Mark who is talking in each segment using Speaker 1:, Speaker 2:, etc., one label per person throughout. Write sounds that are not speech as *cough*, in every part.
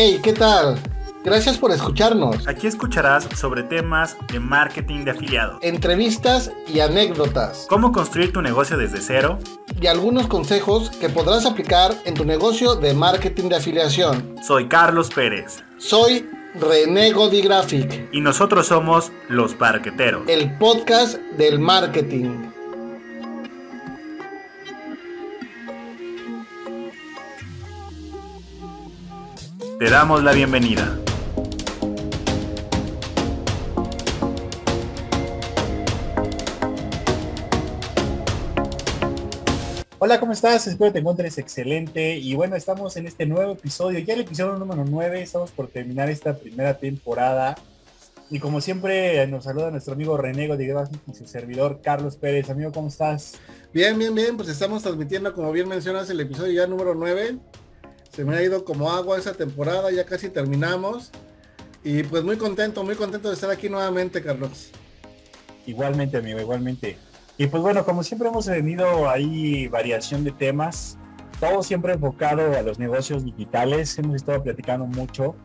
Speaker 1: Hey, ¿qué tal? Gracias por escucharnos.
Speaker 2: Aquí escucharás sobre temas de marketing de afiliados,
Speaker 1: Entrevistas y anécdotas.
Speaker 2: cómo construir tu negocio desde cero.
Speaker 1: Y algunos consejos que podrás aplicar en tu negocio de marketing de afiliación.
Speaker 2: Soy Carlos Pérez
Speaker 1: Soy René Godi Graphic,
Speaker 2: y nosotros somos Los Parqueteros.
Speaker 1: el podcast del marketing.
Speaker 2: Te damos la bienvenida.
Speaker 3: Hola, ¿cómo estás? Espero te encuentres excelente. Y bueno, estamos en este nuevo episodio, ya el episodio número 9. Estamos por terminar esta primera temporada. Y como siempre, nos saluda nuestro amigo Renego de y su servidor Carlos Pérez. Amigo, ¿cómo estás?
Speaker 1: Bien, bien, bien, pues estamos transmitiendo, como bien mencionas, el episodio ya número 9. Se me ha ido como agua esa temporada, ya casi terminamos. Y pues muy contento, muy contento de estar aquí nuevamente, Carlos.
Speaker 3: Igualmente, amigo, igualmente. Y pues bueno, como siempre hemos tenido ahí variación de temas, todo siempre enfocado a los negocios digitales. Hemos estado platicando mucho.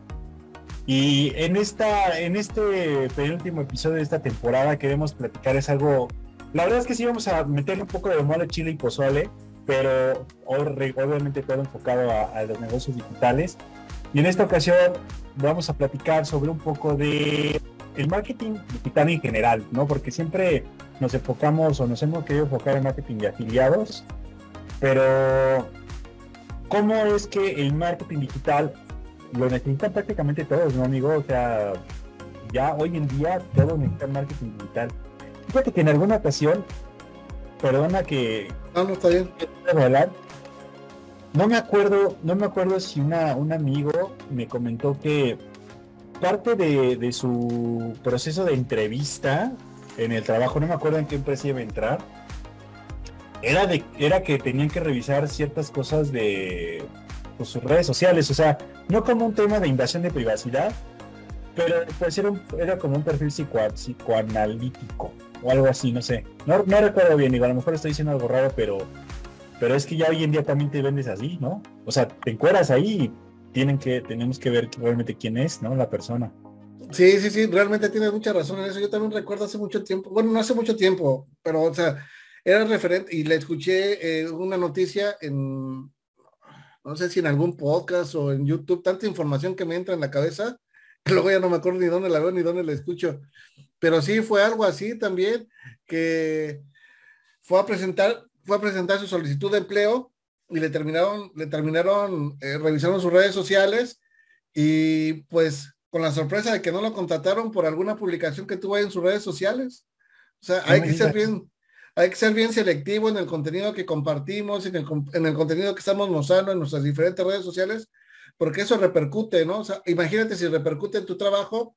Speaker 3: Y en esta, en este penúltimo episodio de esta temporada queremos platicar es algo. La verdad es que sí vamos a meterle un poco de mole, chile y pozole, pero obviamente todo enfocado a, a los negocios digitales. Y en esta ocasión vamos a platicar sobre un poco de el marketing digital en general, ¿no? Porque siempre nos enfocamos o nos hemos querido enfocar en marketing de afiliados, pero ¿cómo es que el marketing digital lo necesitan prácticamente todos, ¿no, amigo? O sea, ya hoy en día todos necesitan marketing digital. Fíjate que en alguna ocasión, perdona que
Speaker 1: No, no está bien.
Speaker 3: de hablar, no me acuerdo, no me acuerdo si una, un amigo me comentó que parte de, de su proceso de entrevista en el trabajo, no me acuerdo en qué empresa iba a entrar, era, de, era que tenían que revisar ciertas cosas de pues, sus redes sociales, o sea, no como un tema de invasión de privacidad, pero pues era, un- era como un perfil psico- psicoanalítico o algo así, no sé. No, no recuerdo bien, digo, a lo mejor estoy diciendo algo raro, pero, pero es que ya hoy en día también te vendes así, ¿no? O sea, te encueras ahí y tienen que, tenemos que ver realmente quién es, ¿no? La persona.
Speaker 1: Sí, sí, sí, realmente tienes mucha razón en eso. Yo también recuerdo hace mucho tiempo, bueno, no hace mucho tiempo, pero, o sea, era referente y le escuché eh, una noticia en, no sé si en algún podcast o en YouTube, tanta información que me entra en la cabeza, *laughs* luego ya no me acuerdo ni dónde la veo ni dónde la escucho. Pero sí fue algo así también, que fue a presentar, fue a presentar su solicitud de empleo y le terminaron, le terminaron eh, revisando sus redes sociales y pues con la sorpresa de que no lo contrataron por alguna publicación que tuvo ahí en sus redes sociales. O sea, hay que ser bien, hay que ser bien selectivo en el contenido que compartimos, en el, en el contenido que estamos mostrando en nuestras diferentes redes sociales, porque eso repercute, ¿no? O sea, imagínate si repercute en tu trabajo,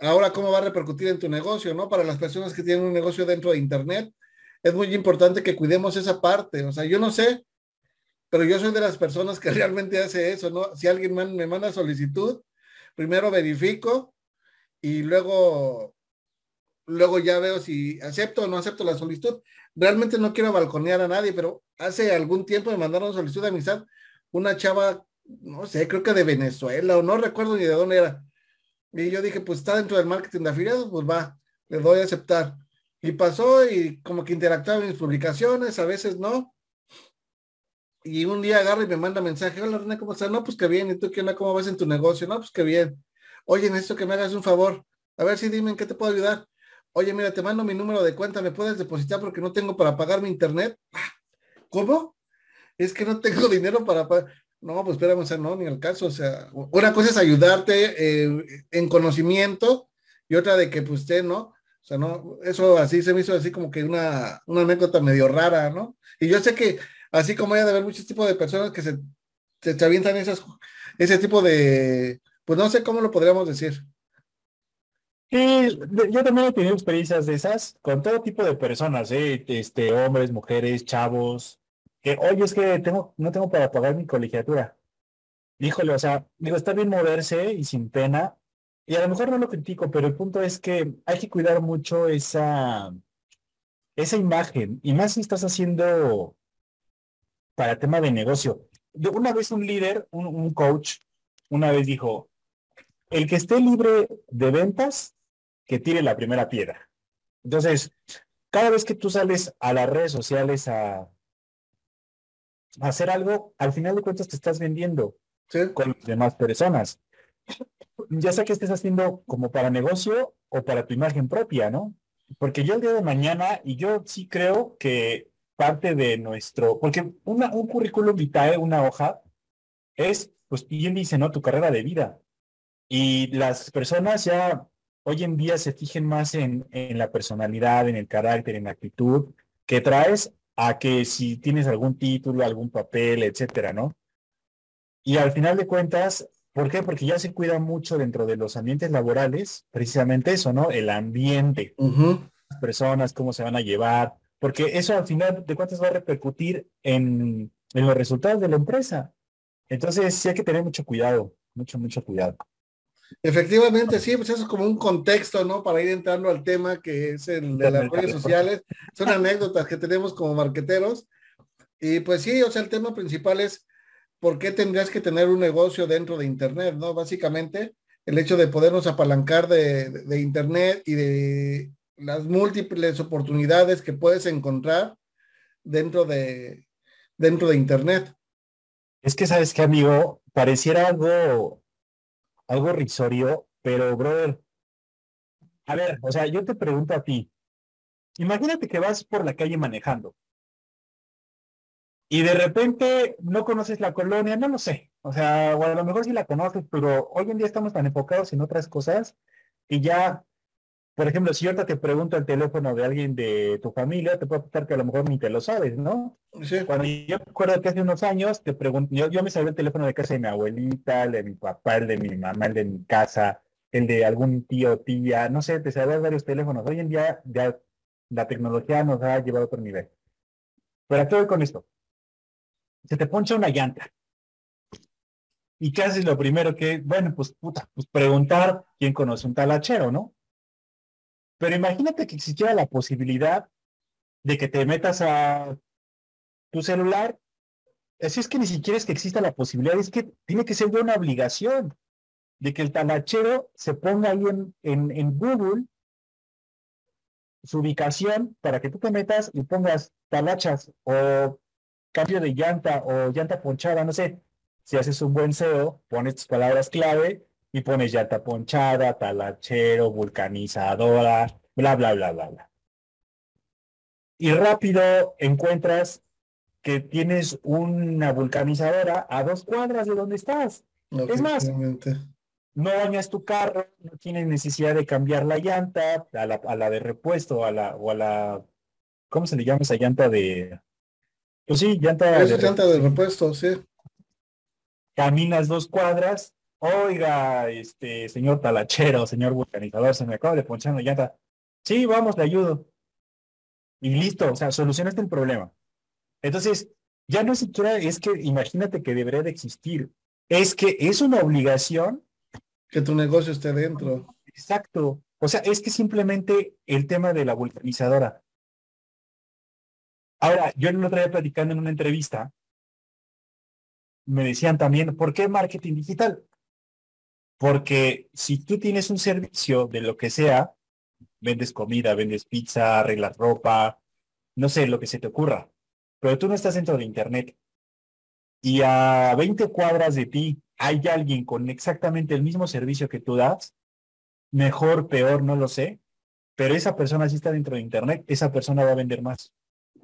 Speaker 1: ahora cómo va a repercutir en tu negocio, ¿no? Para las personas que tienen un negocio dentro de Internet, es muy importante que cuidemos esa parte. O sea, yo no sé, pero yo soy de las personas que *laughs* realmente hace eso, ¿no? Si alguien me manda solicitud, primero verifico y luego, luego ya veo si acepto o no acepto la solicitud. Realmente no quiero balconear a nadie, pero hace algún tiempo me mandaron solicitud de amistad una chava, no sé, creo que de Venezuela o no recuerdo ni de dónde era. Y yo dije, pues está dentro del marketing de afiliados, pues va, le doy a aceptar. Y pasó y como que interactuaba en mis publicaciones, a veces no. Y un día agarra y me manda mensaje, hola René, ¿cómo estás? No, pues qué bien, ¿y tú qué onda? ¿Cómo vas en tu negocio? No, pues qué bien. Oye, necesito que me hagas un favor. A ver si dime en qué te puedo ayudar. Oye, mira, te mando mi número de cuenta, ¿me puedes depositar porque no tengo para pagar mi internet? Ah, ¿Cómo? Es que no tengo *laughs* dinero para pagar. No, pues espérame, o no, ni al caso. O sea, una cosa es ayudarte eh, en conocimiento y otra de que pues usted, ¿no? O sea, no, eso así se me hizo así como que una, una anécdota medio rara, ¿no? Y yo sé que así como hay de haber muchos tipos de personas que se, se, avientan esas, ese tipo de, pues no sé cómo lo podríamos decir.
Speaker 3: Sí, yo también he tenido experiencias de esas con todo tipo de personas, ¿eh? Este, hombres, mujeres, chavos, que, oye, es que no tengo para pagar mi colegiatura. Híjole, o sea, digo, está bien moverse y sin pena, y a lo mejor no lo critico, pero el punto es que hay que cuidar mucho esa, esa imagen, y más si estás haciendo para tema de negocio. Una vez un líder, un, un coach, una vez dijo, el que esté libre de ventas, que tire la primera piedra. Entonces, cada vez que tú sales a las redes sociales a, hacer algo, al final de cuentas te estás vendiendo con las demás personas. Ya sea que estés haciendo como para negocio o para tu imagen propia, ¿no? Porque yo el día de mañana, y yo sí creo que parte de nuestro, porque una, un currículum vitae, una hoja, es, pues bien dice, ¿no? Tu carrera de vida. Y las personas ya hoy en día se fijen más en, en la personalidad, en el carácter, en la actitud que traes a que si tienes algún título, algún papel, etcétera, ¿no? Y al final de cuentas, ¿por qué? Porque ya se cuida mucho dentro de los ambientes laborales, precisamente eso, ¿no? El ambiente, las personas, cómo se van a llevar, porque eso al final de cuentas va a repercutir en, en los resultados de la empresa. Entonces sí hay que tener mucho cuidado, mucho, mucho cuidado.
Speaker 1: Efectivamente, sí, pues eso es como un contexto, ¿no? Para ir entrando al tema que es el de las redes sociales. Son anécdotas que tenemos como marqueteros. Y pues sí, o sea, el tema principal es por qué tendrías que tener un negocio dentro de Internet, ¿no? Básicamente, el hecho de podernos apalancar de, de Internet y de las múltiples oportunidades que puedes encontrar dentro de, dentro de Internet.
Speaker 3: Es que, ¿sabes qué, amigo? Pareciera algo algo risorio, pero brother, a ver, o sea, yo te pregunto a ti, imagínate que vas por la calle manejando y de repente no conoces la colonia, no lo sé, o sea, o a lo mejor sí la conoces, pero hoy en día estamos tan enfocados en otras cosas y ya por ejemplo, si ahorita te pregunto el teléfono de alguien de tu familia, te puedo contar que a lo mejor ni te lo sabes, ¿no? Sí. Cuando yo me acuerdo que hace unos años te pregunto, yo, me sabía el teléfono de casa de mi abuelita, el de mi papá, el de mi mamá, el de mi casa, el de algún tío, tía, no sé, te sabías varios teléfonos. Hoy en día ya la tecnología nos ha llevado a otro nivel. Pero voy con esto. Se te poncha una llanta. ¿Y haces lo primero que, bueno, pues puta, pues preguntar quién conoce un talachero, ¿no? Pero imagínate que existiera la posibilidad de que te metas a tu celular. Así es que ni siquiera es que exista la posibilidad, es que tiene que ser una obligación de que el talachero se ponga ahí en, en, en Google su ubicación para que tú te metas y pongas talachas o cambio de llanta o llanta ponchada, no sé. Si haces un buen SEO, pones tus palabras clave y pones llanta ponchada, talachero, vulcanizadora, bla, bla, bla, bla, bla. Y rápido encuentras que tienes una vulcanizadora a dos cuadras de donde estás. es más, no bañas tu carro, no tienes necesidad de cambiar la llanta a la, a la de repuesto a la, o a la, ¿cómo se le llama esa llanta de? Pues sí, llanta,
Speaker 1: de, llanta de repuesto, sí.
Speaker 3: Caminas dos cuadras Oiga, este señor talachero, señor vulcanizador, se me acaba de ponchar una llanta. Sí, vamos, le ayudo. Y listo, o sea, solucionaste el problema. Entonces, ya no siquiera es que imagínate que debería de existir. Es que es una obligación.
Speaker 1: Que tu negocio esté dentro.
Speaker 3: Exacto. O sea, es que simplemente el tema de la vulcanizadora. Ahora, yo el otro día platicando en una entrevista, me decían también, ¿por qué marketing digital? Porque si tú tienes un servicio de lo que sea, vendes comida, vendes pizza, arreglas ropa, no sé, lo que se te ocurra, pero tú no estás dentro de Internet y a 20 cuadras de ti hay alguien con exactamente el mismo servicio que tú das, mejor, peor, no lo sé, pero esa persona sí está dentro de Internet, esa persona va a vender más.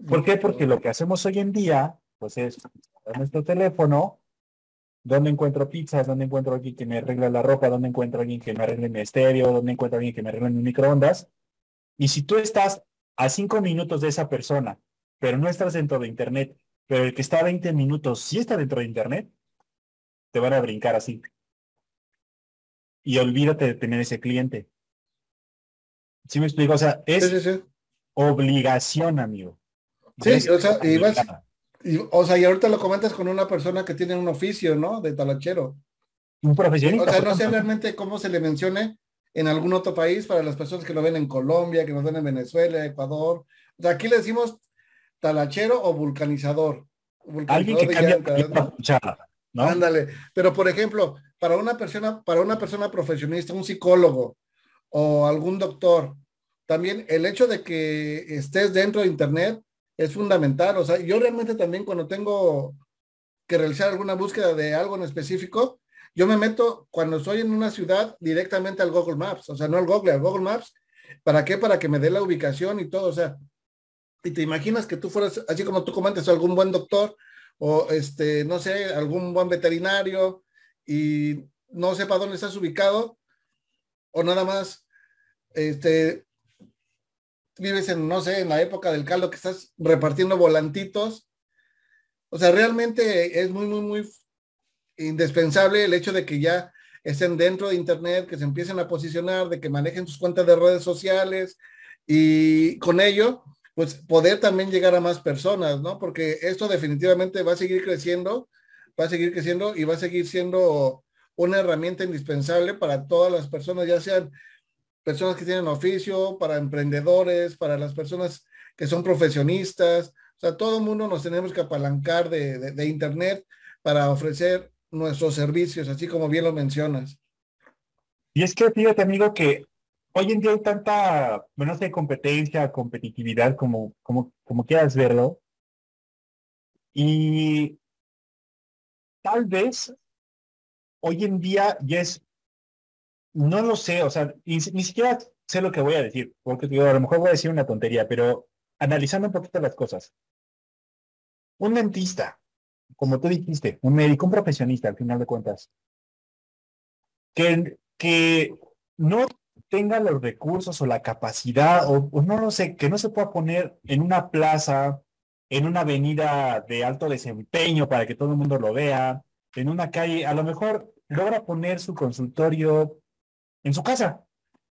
Speaker 3: ¿Por qué? Porque lo que hacemos hoy en día, pues es nuestro teléfono, ¿Dónde encuentro pizzas? ¿Dónde encuentro alguien que me arregle la ropa? ¿Dónde encuentro alguien que me arregle mi estéreo? ¿Dónde encuentro alguien que me arregle mi microondas? Y si tú estás a cinco minutos de esa persona, pero no estás dentro de Internet, pero el que está a 20 minutos sí está dentro de Internet, te van a brincar así. Y olvídate de tener ese cliente. ¿Sí me explico? O sea, es obligación, amigo.
Speaker 1: Sí, o sea, y vas, o sea, y ahorita lo comentas con una persona que tiene un oficio, ¿no? De talachero.
Speaker 3: Un profesionista.
Speaker 1: O sea, no sé realmente cómo se le mencione en algún otro país para las personas que lo ven en Colombia, que nos ven en Venezuela, Ecuador. O sea, aquí le decimos talachero o vulcanizador.
Speaker 3: Alguien que cambia ponchada. ¿no?
Speaker 1: Ándale. Pero por ejemplo, para una persona, para una persona profesionista, un psicólogo o algún doctor, también el hecho de que estés dentro de internet es fundamental. O sea, yo realmente también cuando tengo que realizar alguna búsqueda de algo en específico, yo me meto cuando estoy en una ciudad directamente al Google Maps, o sea, no al Google, al Google Maps. ¿Para qué? Para que me dé la ubicación y todo. O sea, y te imaginas que tú fueras, así como tú comentas, algún buen doctor o este, no sé, algún buen veterinario y no sepa dónde estás ubicado o nada más, este, vives en, no sé, en la época del caldo que estás repartiendo volantitos. O sea, realmente es muy, muy, muy indispensable el hecho de que ya estén dentro de Internet, que se empiecen a posicionar, de que manejen sus cuentas de redes sociales y con ello, pues poder también llegar a más personas, ¿no? Porque esto definitivamente va a seguir creciendo, va a seguir creciendo y va a seguir siendo una herramienta indispensable para todas las personas, ya sean personas que tienen oficio, para emprendedores, para las personas que son profesionistas. O sea, todo el mundo nos tenemos que apalancar de, de, Internet para ofrecer nuestros servicios, así como bien lo mencionas.
Speaker 3: Y es que fíjate, amigo, que hoy en día hay tanta, bueno, no sé, competencia, competitividad, como, como, como quieras verlo. Y tal vez hoy en día ya es, no lo sé, o sea, ni, ni siquiera sé lo que voy a decir, porque digo, a lo mejor voy a decir una tontería, pero analizando un poquito las cosas. Un dentista, como tú dijiste, un médico, un profesionista, al final de cuentas, que, que no tenga los recursos o la capacidad, o, o, no lo sé, que no se pueda poner en una plaza, en una avenida de alto desempeño para que todo el mundo lo vea, en una calle, a lo mejor logra poner su consultorio en su casa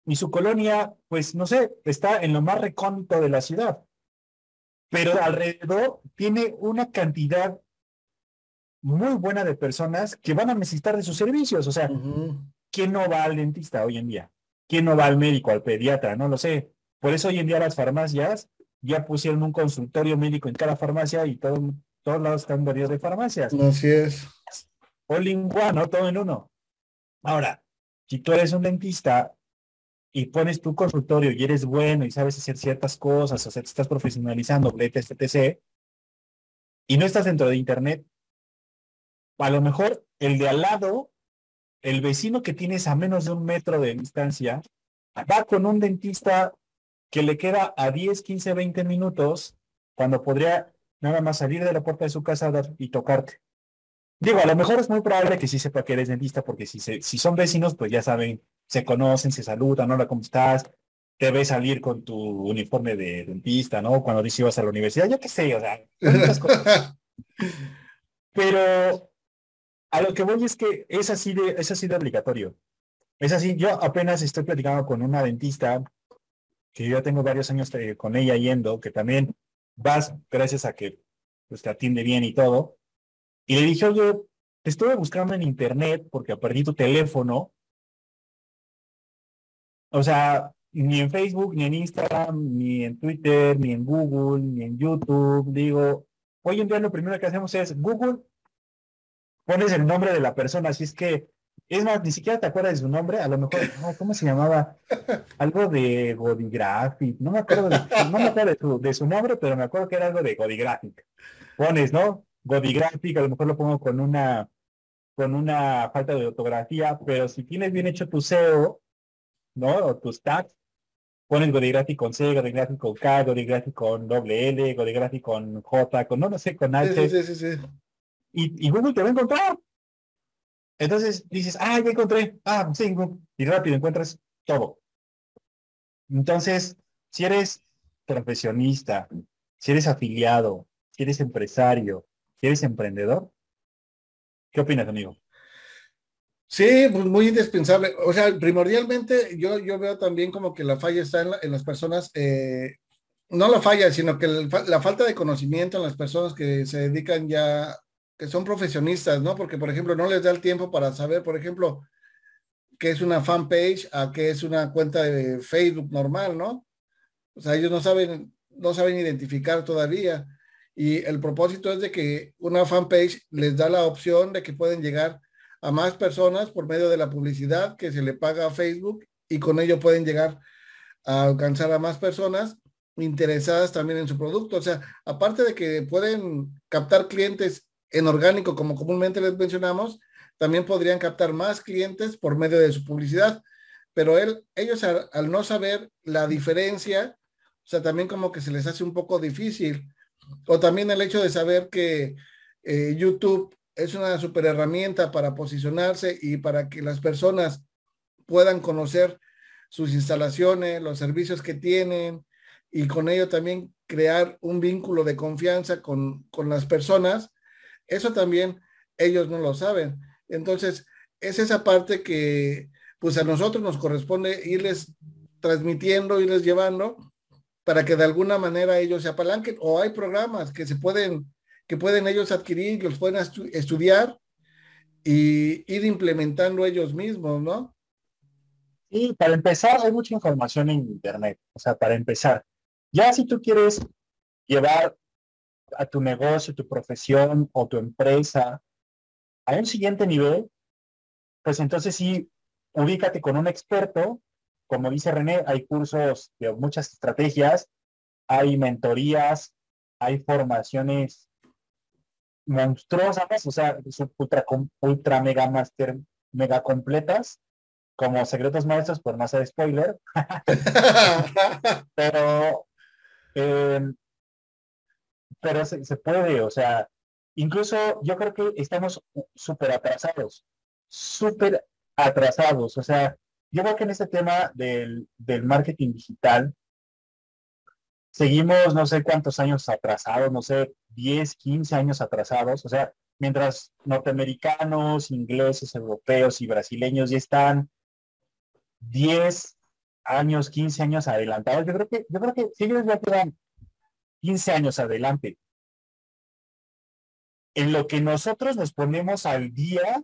Speaker 3: y su colonia, pues no sé, está en lo más recóndito de la ciudad, pero alrededor tiene una cantidad muy buena de personas que van a necesitar de sus servicios. O sea, uh -huh. ¿quién no va al dentista hoy en día? ¿Quién no va al médico, al pediatra? No lo sé. Por eso hoy en día las farmacias ya pusieron un consultorio médico en cada farmacia y todo, todos lados están varios de farmacias.
Speaker 1: Así es.
Speaker 3: All in one, ¿no? Todo en uno. Ahora, si tú eres un dentista y pones tu consultorio y eres bueno y sabes hacer ciertas cosas, o sea, te estás profesionalizando, etc, etc, y no estás dentro de internet, a lo mejor el de al lado, el vecino que tienes a menos de un metro de distancia, va con un dentista que le queda a 10, 15, 20 minutos, cuando podría nada más salir de la puerta de su casa y tocarte. Digo, a lo mejor es muy probable que sí sepa que eres dentista, porque si, se, si son vecinos, pues ya saben, se conocen, se saludan, hola, ¿cómo estás? Te ves salir con tu uniforme de dentista, ¿no? Cuando dices ibas a la universidad, yo qué sé, o sea, muchas *laughs* cosas. Pero a lo que voy es que es así de, es así de obligatorio. Es así, yo apenas estoy platicando con una dentista que yo ya tengo varios años eh, con ella yendo, que también vas gracias a que pues, te atiende bien y todo. Y le dije, oye, te estuve buscando en internet porque perdí tu teléfono. O sea, ni en Facebook, ni en Instagram, ni en Twitter, ni en Google, ni en YouTube. Digo, hoy en día lo primero que hacemos es Google, pones el nombre de la persona, así es que, es más, ni siquiera te acuerdas de su nombre, a lo mejor, no, ¿cómo se llamaba? Algo de Godigraphic, no me acuerdo, no me acuerdo de su, de su nombre, pero me acuerdo que era algo de Godigraphic. Pones, ¿no? Godigraphic, a lo mejor lo pongo con una, con una falta de ortografía, pero si tienes bien hecho tu SEO, ¿no? O tus tags, pones Godigraphic con C, Godigraphic con K, Godigraphic con doble L, Godigraphic con J, con no, no sé, con H.
Speaker 1: Sí, sí, sí, sí.
Speaker 3: Y, y, Google te va a encontrar. Entonces dices, ah, ya encontré. Ah, sí, y rápido encuentras todo. Entonces, si eres profesionista, si eres afiliado, si eres empresario, si eres emprendedor, ¿qué opinas, amigo?
Speaker 1: Sí, pues muy indispensable. O sea, primordialmente yo, yo veo también como que la falla está en, la, las personas, eh, no la falla, sino que el, la falta de conocimiento en las personas que se dedican ya que son profesionistas, ¿no? Porque, por ejemplo, no les da el tiempo para saber, por ejemplo, qué es una fanpage a qué es una cuenta de Facebook normal, ¿no? O sea, ellos no saben, no saben identificar todavía. Y el propósito es de que una fanpage les da la opción de que pueden llegar a más personas por medio de la publicidad que se le paga a Facebook y con ello pueden llegar a alcanzar a más personas interesadas también en su producto. O sea, aparte de que pueden captar clientes en orgánico, como comúnmente les mencionamos, también podrían captar más clientes por medio de su publicidad. Pero él, ellos al, no saber la diferencia, o sea, también como que se les hace un poco difícil. O también el hecho de saber que eh, YouTube es una super herramienta para posicionarse y para que las personas puedan conocer sus instalaciones, los servicios que tienen y con ello también crear un vínculo de confianza con, con las personas. Eso también ellos no lo saben. Entonces, es esa parte que pues a nosotros nos corresponde irles transmitiendo, irles llevando para que de alguna manera ellos se apalanquen o hay programas que se pueden que pueden ellos adquirir, los pueden estudiar y ir implementando ellos mismos, ¿no?
Speaker 3: Y para empezar, hay mucha información en Internet. O sea, para empezar, ya si tú quieres llevar a tu negocio, tu profesión o tu empresa a un siguiente nivel, pues entonces sí, ubícate con un experto. Como dice René, hay cursos de muchas estrategias, hay mentorías, hay formaciones monstruosas, o sea, ultra, ultra mega master, mega completas, como secretos maestros, por no hacer spoiler. *laughs* pero, em, pero se, se, puede, o sea, incluso yo creo que estamos súper atrasados, súper atrasados. O sea, yo creo que en este tema del, marketing digital, seguimos no sé cuántos años atrasados, no sé, 10, 15 años atrasados. O sea, mientras norteamericanos, ingleses, europeos y brasileños ya están 10 años, 15 años adelantados, yo creo que, yo creo que si ellos ya quedan 15 años adelante. En lo que nosotros nos ponemos al día,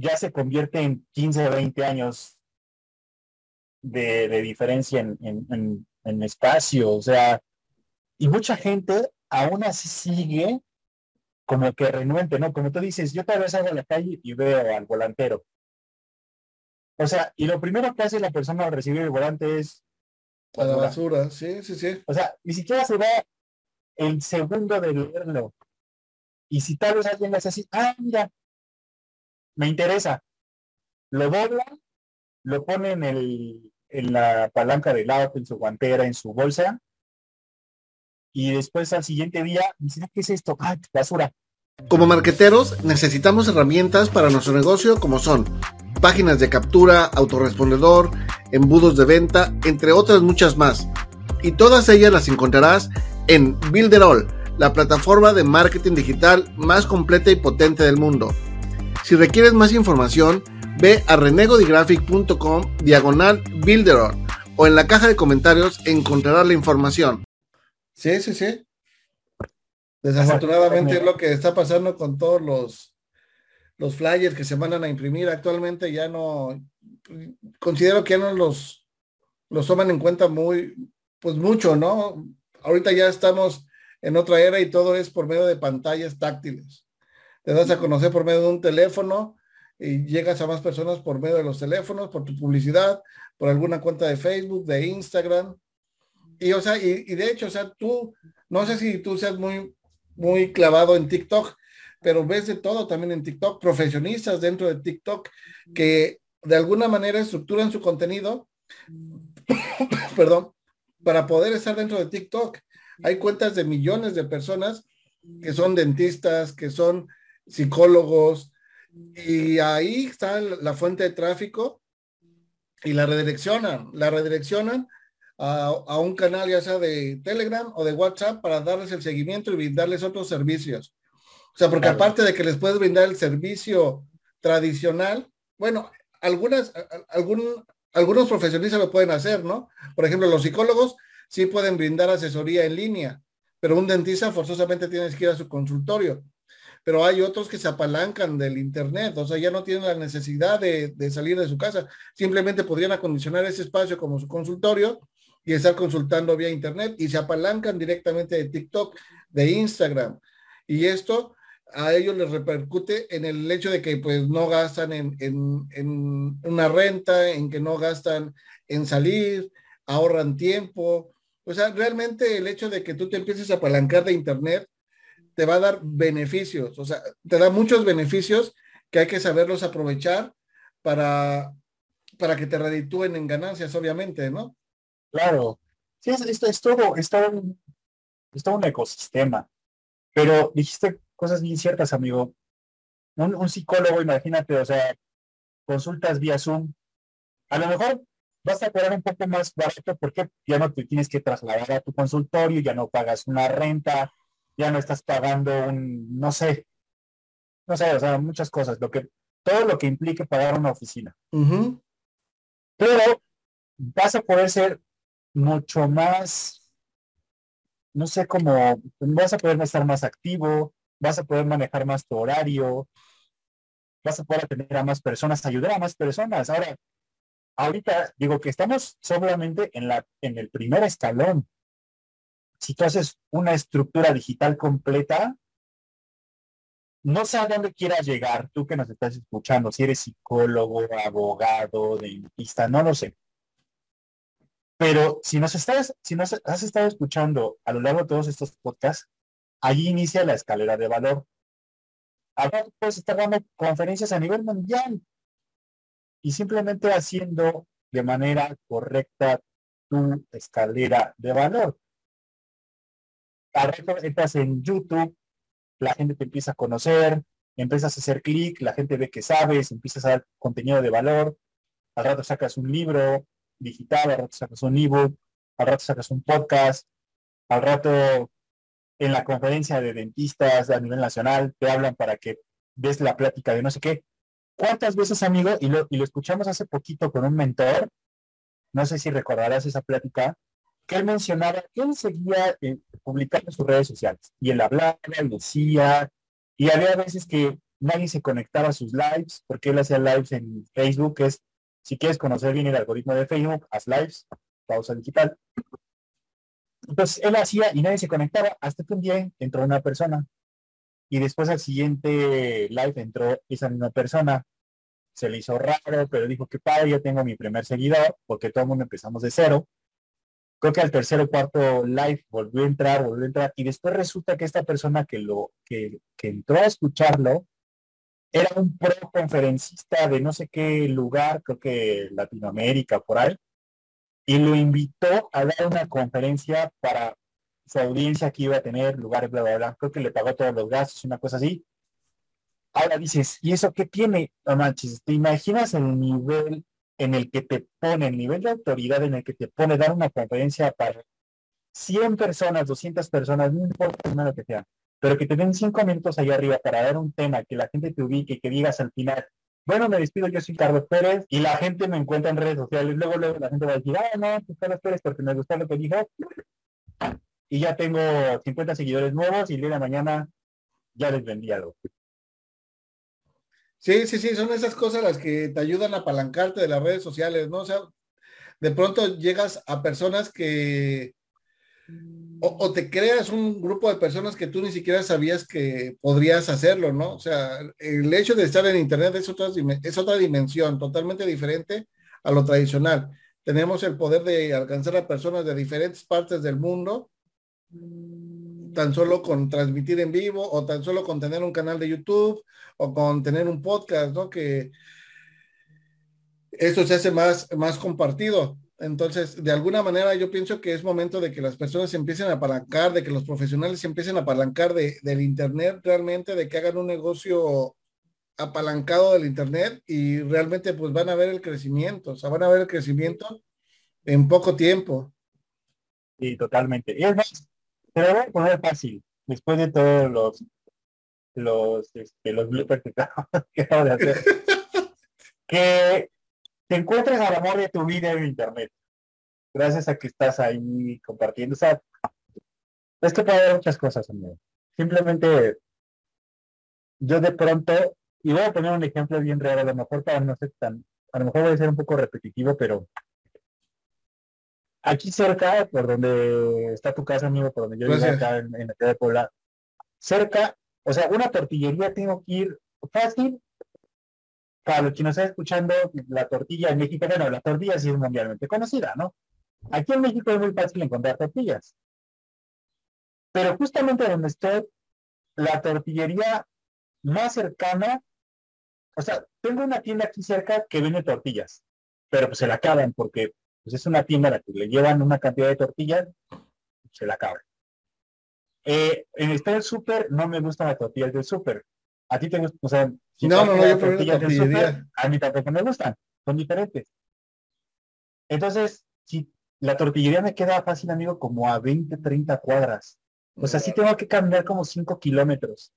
Speaker 3: ya se convierte en 15 o 20 años de, diferencia en, en, espacio, o sea, y mucha gente aún así sigue como que renuente, ¿no? Como tú dices, yo tal vez salgo a la calle y veo al volantero. O sea, y lo primero que hace la persona al recibir el volante es...
Speaker 1: A la basura, sí, sí, sí.
Speaker 3: O sea, ni siquiera se da el segundo de leerlo. Y si tal vez alguien le hace así, ah, mira, me interesa. Lo dobla, lo pone en, el, en la palanca del auto, en su guantera, en su bolsa, y después al siguiente día dice, ¿qué es esto? Ah, basura.
Speaker 1: Como marqueteros necesitamos herramientas para nuestro negocio como son páginas de captura, autorrespondedor, embudos de venta, entre otras muchas más. Y todas ellas las encontrarás en Builderall, la plataforma de marketing digital más completa y potente del mundo. Si requieres más información, ve a renegodigraphic.com diagonal Builderall o en la caja de comentarios encontrarás la información. Sí, sí, sí. Desafortunadamente es lo que está pasando con todos los, los flyers que se mandan a imprimir. Actualmente ya no, considero que ya no los, los toman en cuenta muy, pues mucho, ¿no? Ahorita ya estamos en otra era y todo es por medio de pantallas táctiles te das a conocer por medio de un teléfono y llegas a más personas por medio de los teléfonos, por tu publicidad, por alguna cuenta de Facebook, de Instagram. Y, o sea, y, de hecho, o sea, tú, no sé si tú seas muy, muy clavado en TikTok, pero ves de todo también en TikTok, profesionistas dentro de TikTok que de alguna manera estructuran su contenido, *coughs* perdón, para poder estar dentro de TikTok. Hay cuentas de millones de personas que son dentistas, que son psicólogos, y ahí está la fuente de tráfico y la redireccionan, la redireccionan a, un canal ya sea de Telegram o de WhatsApp para darles el seguimiento y brindarles otros servicios. O sea, porque aparte de que les puedes brindar el servicio tradicional, bueno, algunas, algún, algunos profesionistas lo pueden hacer, ¿no? Por ejemplo, los psicólogos sí pueden brindar asesoría en línea, pero un dentista forzosamente tienes que ir a su consultorio pero hay otros que se apalancan del Internet, o sea, ya no tienen la necesidad de, salir de su casa, simplemente podrían acondicionar ese espacio como su consultorio y estar consultando vía Internet y se apalancan directamente de TikTok. de Instagram. Y esto a ellos les repercute en el hecho de que pues no gastan en, en, una renta, en que no gastan en salir, ahorran tiempo. O sea, realmente el hecho de que tú te empieces a apalancar de Internet te va a dar beneficios, o sea, te da muchos beneficios que hay que saberlos aprovechar para, para que te reditúen en ganancias, obviamente, ¿no?
Speaker 3: Claro. Sí, es, es, todo, es todo un ecosistema. Pero dijiste cosas bien ciertas, amigo. Un, psicólogo, imagínate, o sea, consultas vía Zoom. A lo mejor vas a cobrar un poco más barato porque ya no te tienes que trasladar a tu consultorio, ya no pagas una renta, ya no estás pagando un, no sé, no sé, o sea, muchas cosas, lo que, todo lo que implique pagar una oficina. Pero vas a poder ser mucho más, no sé cómo, vas a poder estar más activo, vas a poder manejar más tu horario, vas a poder atender a más personas, ayudar a más personas. Ahora, ahorita digo que estamos solamente en, la, en el primer escalón. Si tú haces una estructura digital completa, no sé a dónde quieras llegar, tú que nos estás escuchando, si eres psicólogo, abogado, dentista, no lo sé. Pero si nos estás, si nos has estado escuchando a lo largo de todos estos podcasts, Allí inicia la escalera de valor. Ahora puedes estar dando conferencias a nivel mundial y simplemente haciendo de manera correcta tu escalera de valor. Ahora entras en YouTube, la gente te empieza a conocer, empiezas a hacer clic, la gente ve que sabes, empiezas a dar contenido de valor, al rato sacas un libro digital, al rato sacas un ebook, al rato sacas un podcast, al rato en la conferencia de dentistas a nivel nacional, te hablan para que des la plática de no sé qué. ¿Cuántas veces, amigo? Y lo, y lo escuchamos hace poquito con un mentor, no sé si recordarás esa plática, que él mencionaba que él seguía eh, publicando en sus redes sociales. Y él hablaba, él decía, y había veces que nadie se conectaba a sus lives, porque él hacía lives en Facebook, es, si quieres conocer bien el algoritmo de Facebook, haz lives, pausa digital. Entonces él hacía y nadie se conectaba hasta que un día entró una persona y después al siguiente live entró esa misma persona. Se le hizo raro, pero dijo que padre, yo tengo mi primer seguidor porque todo el mundo empezamos de cero. Creo que al tercer o cuarto live volvió a entrar, volvió a entrar y después resulta que esta persona que lo que, entró a escucharlo era un pro conferencista de no sé qué lugar, creo que Latinoamérica, por ahí y lo invitó a dar una conferencia para su audiencia que iba a tener lugares, bla, bla, bla. Creo que le pagó todos los gastos, una cosa así. Ahora dices, ¿y eso qué tiene? No manches, ¿te imaginas el nivel en el que te pone, el nivel de autoridad en el que te pone dar una conferencia para 100 personas, 200 personas, no importa nada que sea, pero que te den 5 minutos allá arriba para dar un tema, que la gente te ubique, que digas al final, bueno, me despido, yo soy Carlos Pérez y la gente me encuentra en redes sociales. Luego, luego la gente va a decir, ah, no, pues Carlos Pérez porque me gustó lo que dijo. Y ya tengo 50 seguidores nuevos y el día de mañana ya les vendí algo.
Speaker 1: Sí, sí, sí, son esas cosas las que te ayudan a apalancarte de las redes sociales, ¿no? O sea, de pronto llegas a personas que o, te creas un grupo de personas que tú ni siquiera sabías que podrías hacerlo, ¿no? O sea, el hecho de estar en Internet es otra, es otra dimensión totalmente diferente a lo tradicional. Tenemos el poder de alcanzar a personas de diferentes partes del mundo, tan solo con transmitir en vivo o tan solo con tener un canal de YouTube o con tener un podcast, ¿no? Que esto se hace más, más compartido. Entonces, de alguna manera yo pienso que es momento de que las personas empiecen a apalancar, de que los profesionales empiecen a apalancar de, del Internet realmente, de que hagan un negocio apalancado del Internet y realmente pues van a ver el crecimiento, o sea, van a ver el crecimiento en poco tiempo.
Speaker 3: Sí, totalmente. Y te lo voy a poner fácil, después de todos los los, este, los bloopers que acabo *laughs* de hacer. que te encuentres al amor de tu vida en internet. Gracias a que estás ahí compartiendo. O sea, es que puede haber muchas cosas, amigo. Simplemente, yo de pronto, y voy a poner un ejemplo bien real, a lo mejor para no ser tan, a lo mejor voy a ser un poco repetitivo, pero aquí cerca, por donde está tu casa, amigo, por donde yo vivo acá en, la ciudad de Puebla, cerca, o sea, una tortillería tengo que ir fácil. Para los que nos están escuchando, la tortilla en México, bueno, la tortilla sí es mundialmente conocida, ¿no? Aquí en México es muy fácil encontrar tortillas. Pero justamente donde estoy, la tortillería más cercana, o sea, tengo una tienda aquí cerca que vende tortillas, pero pues se la acaban porque pues es una tienda a la que le llevan una cantidad de tortillas, se la acaban. Eh, en este súper no me gustan las tortillas del súper. A ti te gustan, o sea,
Speaker 1: si no, no, no, yo tortillas del
Speaker 3: súper, a mí tampoco me gustan, son diferentes. Entonces, si la tortillería me queda fácil, amigo, como a 20, 30 cuadras. O sea, sí tengo que caminar como 5 kilómetros.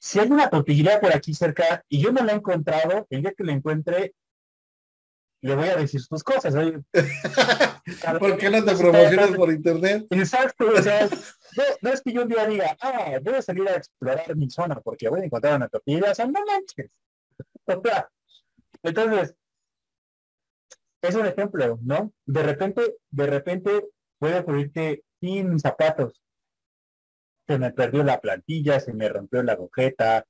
Speaker 3: Si hay una tortillería por aquí cerca y yo no la he encontrado, el día que la encuentre, le voy a decir sus cosas. *laughs*
Speaker 1: ¿Por qué no te promocionas por internet?
Speaker 3: Exacto, o sea, *laughs* no, es que yo un día diga, ah, voy a salir a explorar mi zona porque voy a encontrar una tortillería, o sea, no manches. *laughs* entonces, es un ejemplo, ¿no? De repente, de repente puede ocurrirte sin zapatos. Se me perdió la plantilla, se me rompió la agujeta,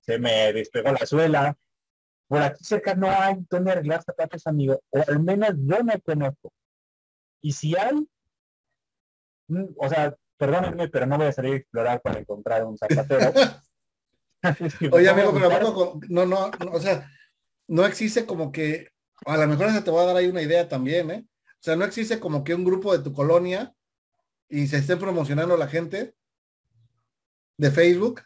Speaker 3: se me despegó la suela. Por aquí cerca no hay donde arreglar zapatos, amigo, o al menos yo no conozco. Y si hay, mm, o sea, perdónenme, pero no voy a salir a explorar para encontrar un zapatero. *laughs* *laughs*
Speaker 1: Oye, amigo, pero no, no, no, o sea, no existe como que a lo mejor se te va a dar ahí una idea también, ¿eh? O sea, no existe como que un grupo de tu colonia y se esté promocionando la gente de Facebook.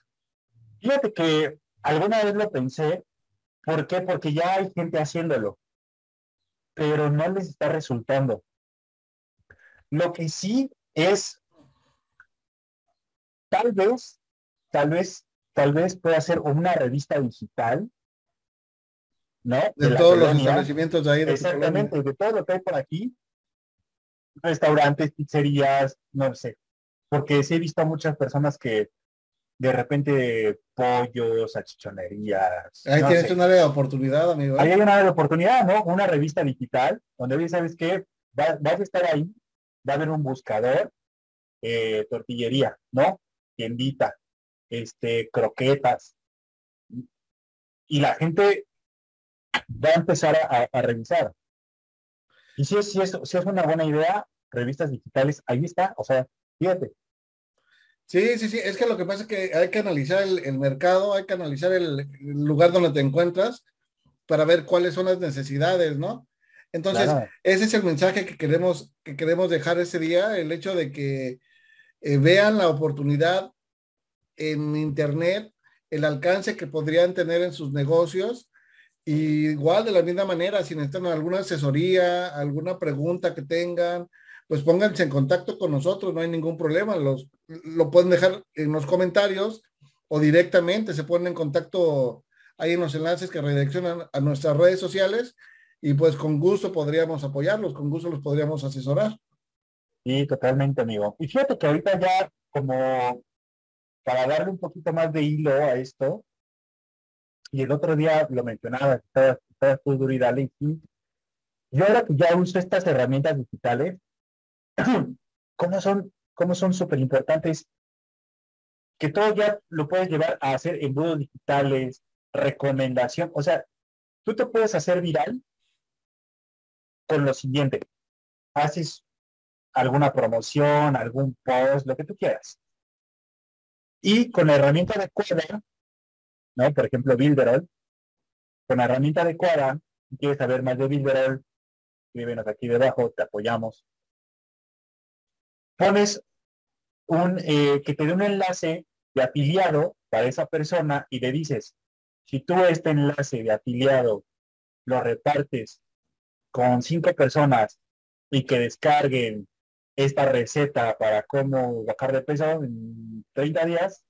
Speaker 3: Fíjate que alguna vez lo pensé. ¿Por qué? Porque ya hay gente haciéndolo, pero no les está resultando. Lo que sí es, tal vez, tal vez, tal vez pueda ser una revista digital ¿no?
Speaker 1: De, todos los establecimientos de ahí.
Speaker 3: De exactamente, de todo lo que hay por aquí, restaurantes, pizzerías, no sé, porque sí he visto a muchas personas que de repente pollos, salchichonerías.
Speaker 1: Ahí tienes una de oportunidad, amigo.
Speaker 3: ¿eh? Ahí hay una de oportunidad, ¿no? Una revista digital, donde hoy sabes que vas, a estar ahí, va a haber un buscador, eh, tortillería, ¿no? Tiendita, este, croquetas. Y la gente va a empezar a, revisar. Y si es, si, es, si es una buena idea, revistas digitales, ahí está, o sea, fíjate.
Speaker 1: Sí, sí, sí, es que lo que pasa es que hay que analizar el, mercado, hay que analizar el, lugar donde te encuentras para ver cuáles son las necesidades, ¿no? Entonces, ese es el mensaje que queremos, que queremos dejar ese día, el hecho de que eh, vean la oportunidad en Internet, el alcance que podrían tener en sus negocios igual, de la misma manera, si necesitan alguna asesoría, alguna pregunta que tengan, pues pónganse en contacto con nosotros, no hay ningún problema. Los, lo pueden dejar en los comentarios o directamente se ponen en contacto ahí en los enlaces que redireccionan a nuestras redes sociales y pues con gusto podríamos apoyarlos, con gusto los podríamos asesorar.
Speaker 3: Sí, totalmente, amigo. Y fíjate que ahorita ya como para darle un poquito más de hilo a esto, y el otro día lo mencionaba, estaba, estaba tú y yo ahora que ya uso estas herramientas digitales, *clears throat* ¿cómo son cómo son súper importantes? Que todo ya lo puedes llevar a hacer embudos digitales, recomendación, o sea, tú te puedes hacer viral con lo siguiente, haces alguna promoción, algún post, lo que tú quieras. Y con la herramienta adecuada, ¿no? Por ejemplo, Builderall, con la herramienta adecuada, si quieres saber más de Builderall, escríbenos aquí debajo, te apoyamos. Pones un, eh, que te dé un enlace de afiliado para esa persona y le dices, si tú este enlace de afiliado lo repartes con cinco personas y que descarguen esta receta para cómo bajar de peso en 30 días,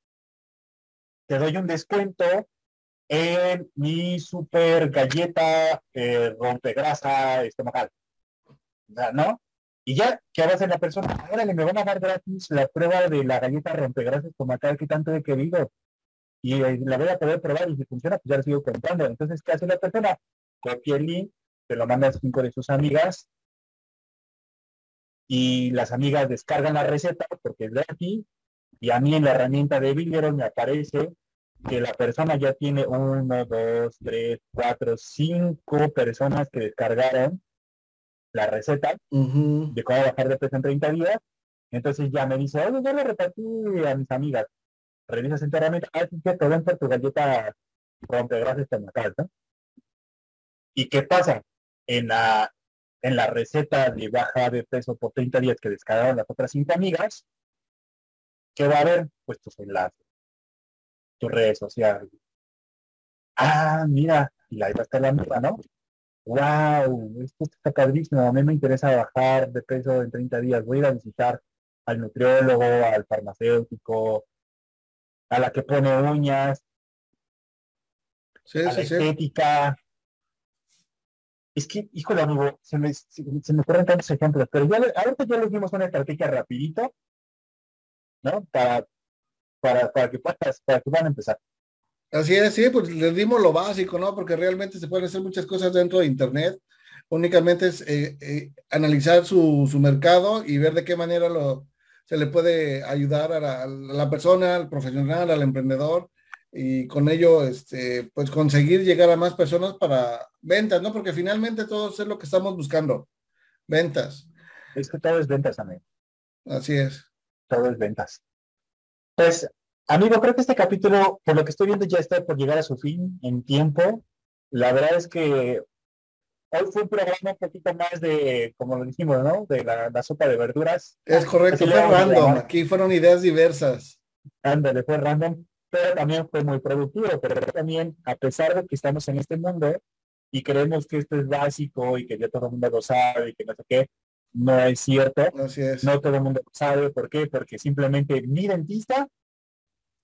Speaker 3: te doy un descuento en mi super galleta eh, rompegrasa estomacal. ¿No? Y ya, ¿qué va a hacer la persona? Ahora me van a dar gratis la prueba de la galleta rompegrasa estomacal que tanto he querido. Y eh, la voy a poder probar y si funciona, pues ya la sigo comprando. Entonces, ¿qué hace la persona? Copia el link, se lo manda a cinco de sus amigas y las amigas descargan la receta porque es aquí y a mí en la herramienta de Builder me aparece que la persona ya tiene uno, dos, tres, cuatro, cinco personas que descargaron la receta de cómo bajar de peso en 30 días. Entonces ya me dice, oye, yo le repartí a mis amigas. Revisas enteramente, ah, sí, que ven por tu galleta rompe gracias a ¿no? ¿Y qué pasa? En la, en la receta de baja de peso por 30 días que descargaron las otras cinco amigas, ¿qué va a haber? Pues tus enlaces, tus redes sociales. Ah, mira, y la está la mierda, ¿no? Wow, esto está padrísimo, a mí me interesa bajar de peso en 30 días, voy a ir a visitar al nutriólogo, al farmacéutico, a la que pone uñas, a la estética. Es que, híjole, amigo, se me, se, me ocurren tantos ejemplos, pero ya, ahorita ya les dimos una estrategia rapidito, ¿no? Para, para, para que puedas, para que puedan empezar.
Speaker 1: Así es, sí, pues les dimos lo básico, ¿no? Porque realmente se pueden hacer muchas cosas dentro de Internet. Únicamente es eh, eh, analizar su, mercado y ver de qué manera lo, se le puede ayudar a la, persona, al profesional, al emprendedor y con ello, este, pues conseguir llegar a más personas para ventas, ¿no? Porque finalmente todo es lo que estamos buscando, ventas.
Speaker 3: Es que todo es ventas, amigo.
Speaker 1: Así es.
Speaker 3: Todo es ventas. Pues Amigo, creo que este capítulo, por lo que estoy viendo, ya está por llegar a su fin en tiempo. La verdad es que hoy fue un programa un poquito más de, como lo dijimos, ¿no? De la, sopa de verduras.
Speaker 1: Es correcto, fue random. Aquí fueron ideas diversas.
Speaker 3: Ándale, fue random, pero también fue muy productivo. Pero también, a pesar de que estamos en este mundo y creemos que esto es básico y que ya todo el mundo lo sabe y que no sé qué, no es cierto.
Speaker 1: Así es.
Speaker 3: No todo el mundo lo sabe. ¿Por qué? Porque simplemente mi dentista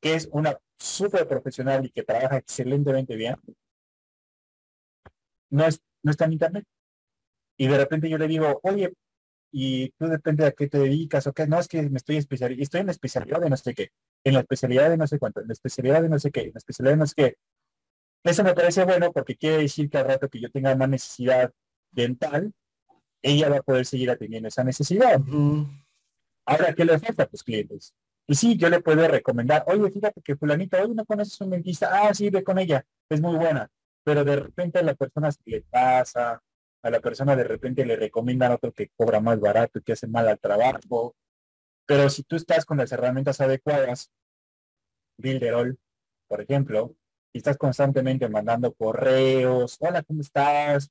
Speaker 3: que es una súper profesional y que trabaja excelentemente bien, no, es, no está en internet. Y de repente yo le digo, oye, y tú depende a qué te dedicas o qué, no, es que me estoy especializando, estoy en la especialidad de no sé qué, en la especialidad de no sé cuánto, en la especialidad de no sé qué, en la especialidad de no sé qué. Eso me parece bueno porque quiere decir que al rato que yo tenga una necesidad dental, ella va a poder seguir atendiendo esa necesidad. Ahora, ¿qué le falta a tus clientes? Y sí, yo le puedo recomendar, oye, fíjate que fulanita, oye, ¿no conoces un dentista? Ah, sí, ve con ella, es muy buena. Pero de repente a la persona se le pasa, a la persona de repente le recomiendan otro que cobra más barato que hace mal al trabajo. Pero si tú estás con las herramientas adecuadas, Builderall, por ejemplo, y estás constantemente mandando correos, hola, ¿cómo estás?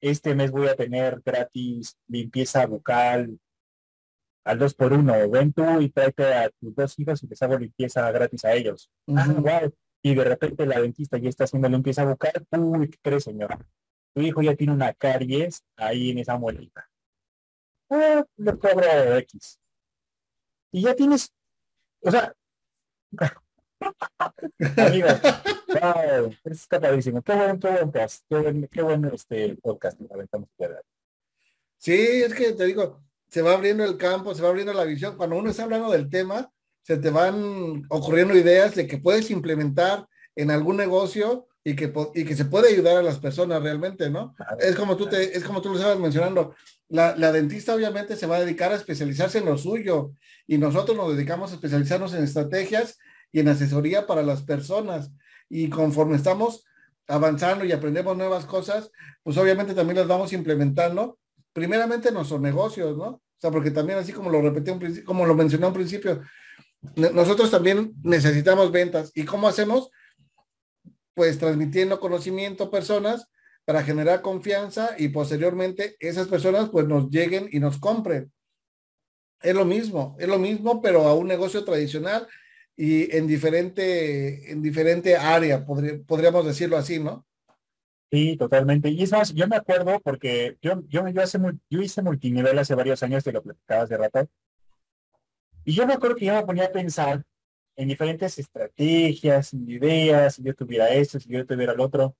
Speaker 3: Este mes voy a tener gratis limpieza bucal al dos por uno. Ven tú y tráete a tus dos hijos y les hago limpieza gratis a ellos. Ah, y de repente la dentista ya está haciendo limpieza bucal. Uy, ¿qué crees, señora? Tu hijo ya tiene una caries ahí en esa muelita. Ah, le cobro X. Y ya tienes, o sea, *laughs* amigos, wow, está padrísimo. Qué buen, qué buen podcast, qué buen, qué buen este podcast.
Speaker 1: Sí, es que te digo, se va abriendo el campo, se va abriendo la visión. Cuando uno está hablando del tema, se te van ocurriendo ideas de que puedes implementar en algún negocio y que, y que se puede ayudar a las personas realmente, ¿no? Es como tú, te, es como tú lo estabas mencionando. La, la, dentista obviamente se va a dedicar a especializarse en lo suyo y nosotros nos dedicamos a especializarnos en estrategias y en asesoría para las personas. Y conforme estamos avanzando y aprendemos nuevas cosas, pues obviamente también las vamos implementando primeramente nuestros negocios, ¿no? O sea, porque también así como lo repetí un principio, como lo mencioné un principio, nosotros también necesitamos ventas. ¿Y cómo hacemos? Pues transmitiendo conocimiento a personas para generar confianza y posteriormente esas personas pues nos lleguen y nos compren. Es lo mismo, es lo mismo, pero a un negocio tradicional y en diferente, en diferente área, podríamos decirlo así, ¿no?
Speaker 3: Sí, totalmente. Y es más, yo me acuerdo porque yo, yo, yo, hace, yo hice multinivel hace varios años, te lo platicabas de rato. Y yo me acuerdo que yo me ponía a pensar en diferentes estrategias, en ideas, si yo tuviera esto, si yo tuviera el otro.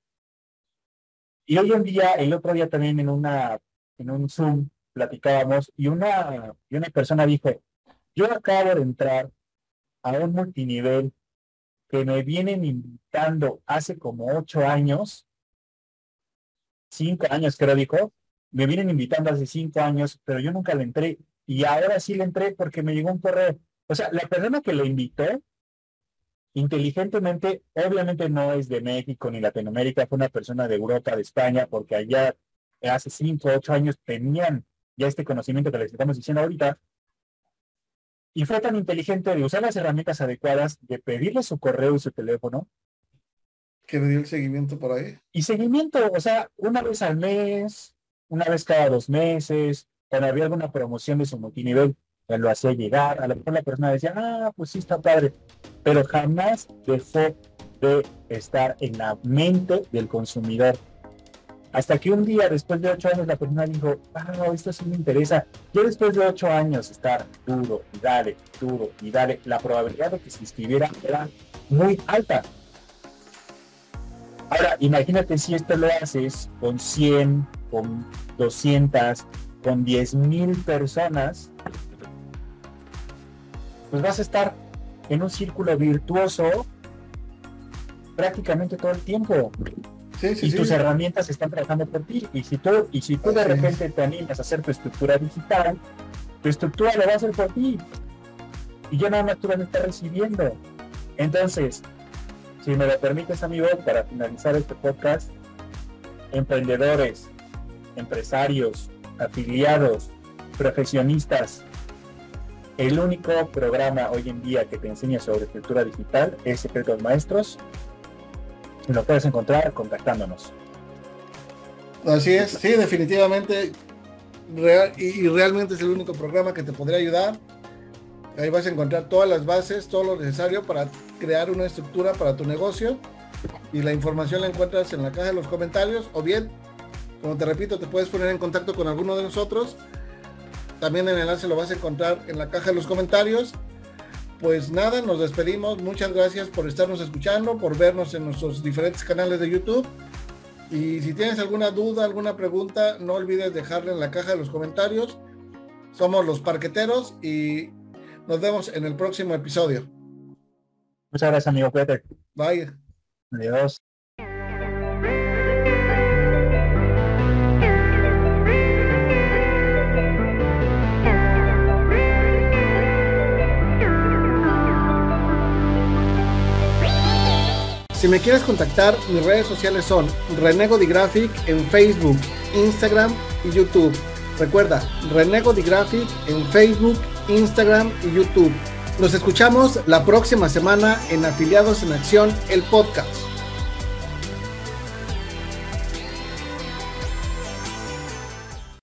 Speaker 3: Y hoy en día, el otro día también en una, en un Zoom platicábamos y una, y una persona dijo, yo acabo de entrar a un multinivel que me vienen invitando hace como ocho años cinco años, creo, dijo, me vienen invitando hace cinco años, pero yo nunca le entré. Y ahora sí le entré porque me llegó un correo. O sea, la persona que lo invitó, inteligentemente, obviamente no es de México ni Latinoamérica, fue una persona de Europa, de España, porque allá hace cinco, ocho años tenían ya este conocimiento que les estamos diciendo ahorita, y fue tan inteligente de usar las herramientas adecuadas, de pedirle su correo y su teléfono.
Speaker 1: Que me dio el seguimiento por ahí.
Speaker 3: Y seguimiento, o sea, una vez al mes, una vez cada dos meses, cuando había alguna promoción de su multinivel, lo hacía llegar, a lo mejor la persona decía, ah, pues sí está padre, pero jamás dejó de estar en la mente del consumidor. Hasta que un día, después de ocho años, la persona dijo, ah, esto sí me interesa. Yo después de ocho años estar duro y dale, duro y dale, la probabilidad de que se inscribiera era muy alta. Ahora, imagínate si esto lo haces con 100, con 200, con 10 mil personas, pues vas a estar en un círculo virtuoso prácticamente todo el tiempo y tus herramientas están trabajando por ti. Y si tú, y si tú de repente te animas a hacer tu estructura digital, tu estructura lo va a hacer por ti. Y ya nada más tú vas a estar recibiendo. Entonces, si me lo permites, amigo, para finalizar este podcast, emprendedores, empresarios, afiliados, profesionistas, el único programa hoy en día que te enseña sobre estructura digital es Secretos Maestros lo puedes encontrar contactándonos.
Speaker 1: Así es, sí, definitivamente. Y, realmente es el único programa que te podría ayudar. Ahí vas a encontrar todas las bases, todo lo necesario para crear una estructura para tu negocio. Y la información la encuentras en la caja de los comentarios. O bien, como te repito, te puedes poner en contacto con alguno de nosotros. También el enlace lo vas a encontrar en la caja de los comentarios pues nada, nos despedimos. Muchas gracias por estarnos escuchando, por vernos en nuestros diferentes canales de YouTube. Y si tienes alguna duda, alguna pregunta, no olvides dejarla en la caja de los comentarios. Somos los parqueteros y nos vemos en el próximo episodio.
Speaker 3: Muchas gracias, amigo. Peter.
Speaker 1: Bye.
Speaker 3: Adiós.
Speaker 1: Si me quieres contactar, mis redes sociales son Renego Graphic en Facebook, Instagram y YouTube. Recuerda, Renego Graphic en Facebook, Instagram y YouTube. Nos escuchamos la próxima semana en Afiliados en Acción, el podcast.